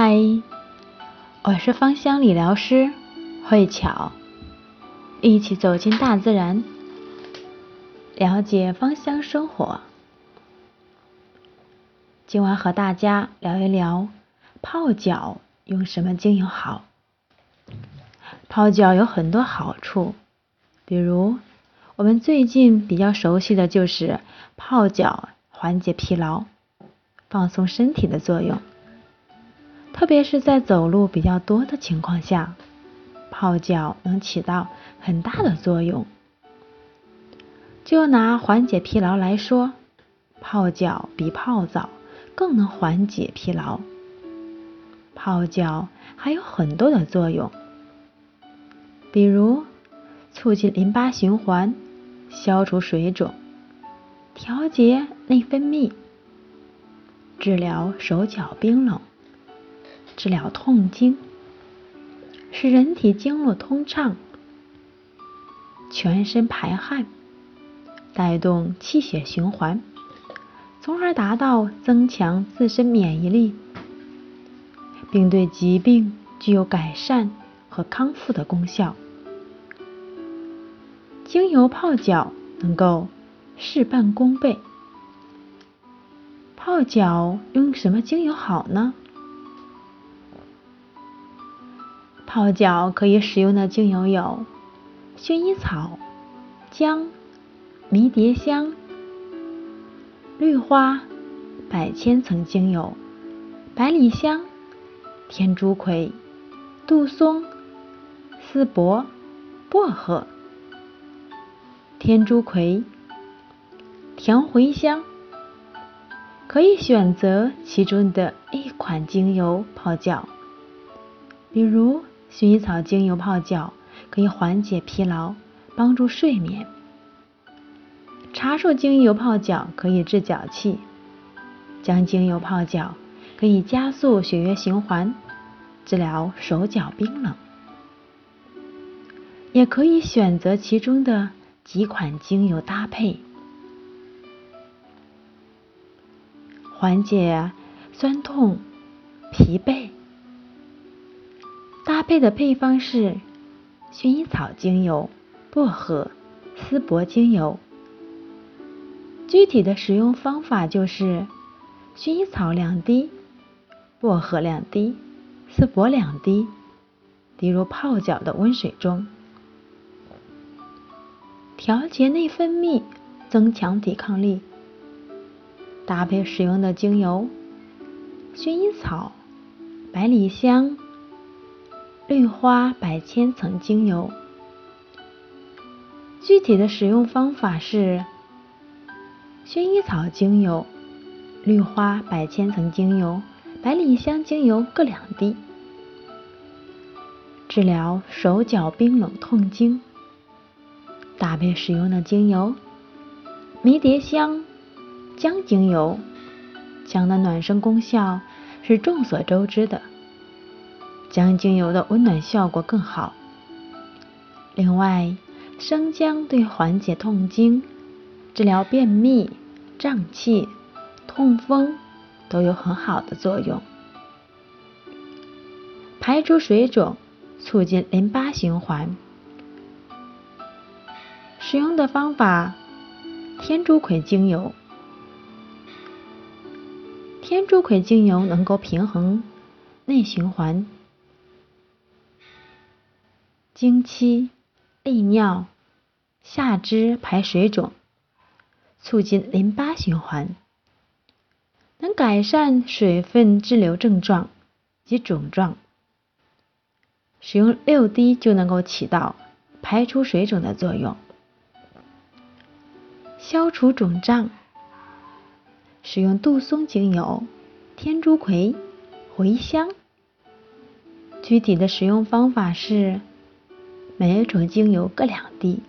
嗨，我是芳香理疗师慧巧，一起走进大自然，了解芳香生活。今晚和大家聊一聊泡脚用什么精油好。泡脚有很多好处，比如我们最近比较熟悉的就是泡脚缓解疲劳、放松身体的作用。特别是在走路比较多的情况下，泡脚能起到很大的作用。就拿缓解疲劳来说，泡脚比泡澡更能缓解疲劳。泡脚还有很多的作用，比如促进淋巴循环、消除水肿、调节内分泌、治疗手脚冰冷。治疗痛经，使人体经络通畅，全身排汗，带动气血循环，从而达到增强自身免疫力，并对疾病具有改善和康复的功效。精油泡脚能够事半功倍。泡脚用什么精油好呢？泡脚可以使用的精油有薰衣草、姜、迷迭香、绿花、百千层精油、百里香、天竺葵、杜松、丝柏、薄荷、天竺葵、甜茴香。可以选择其中的一款精油泡脚，比如。薰衣草精油泡脚可以缓解疲劳，帮助睡眠；茶树精油泡脚可以治脚气；姜精油泡脚可以加速血液循环，治疗手脚冰冷。也可以选择其中的几款精油搭配，缓解酸痛、疲惫。搭配的配方是薰衣草精油、薄荷、丝柏精油。具体的使用方法就是薰衣草两滴，薄荷两滴，丝柏两滴，滴入泡脚的温水中，调节内分泌，增强抵抗力。搭配使用的精油：薰衣草、百里香。绿花百千层精油，具体的使用方法是：薰衣草精油、绿花百千层精油、百里香精油各两滴，治疗手脚冰冷痛经。搭配使用的精油：迷迭香、姜精油。姜的暖身功效是众所周知的。姜精油的温暖效果更好。另外，生姜对缓解痛经、治疗便秘、胀气、痛风都有很好的作用，排除水肿，促进淋巴循环。使用的方法：天竺葵精油。天竺葵精油能够平衡内循环。经期、利尿、下肢排水肿，促进淋巴循环，能改善水分滞留症状及肿胀。使用六滴就能够起到排出水肿的作用，消除肿胀。使用杜松精油、天竺葵、茴香。具体的使用方法是。每一种精油各两滴。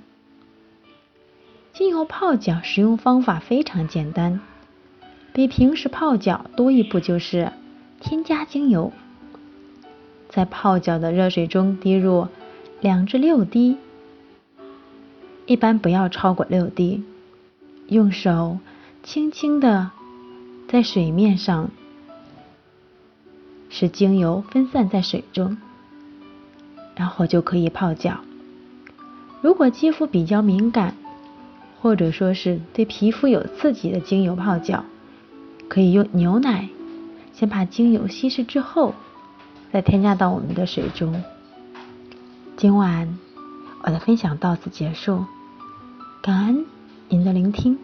精油泡脚使用方法非常简单，比平时泡脚多一步就是添加精油。在泡脚的热水中滴入两至六滴，一般不要超过六滴。用手轻轻的在水面上使精油分散在水中，然后就可以泡脚。如果肌肤比较敏感，或者说是对皮肤有刺激的精油泡脚，可以用牛奶先把精油稀释之后，再添加到我们的水中。今晚我的分享到此结束，感恩您的聆听。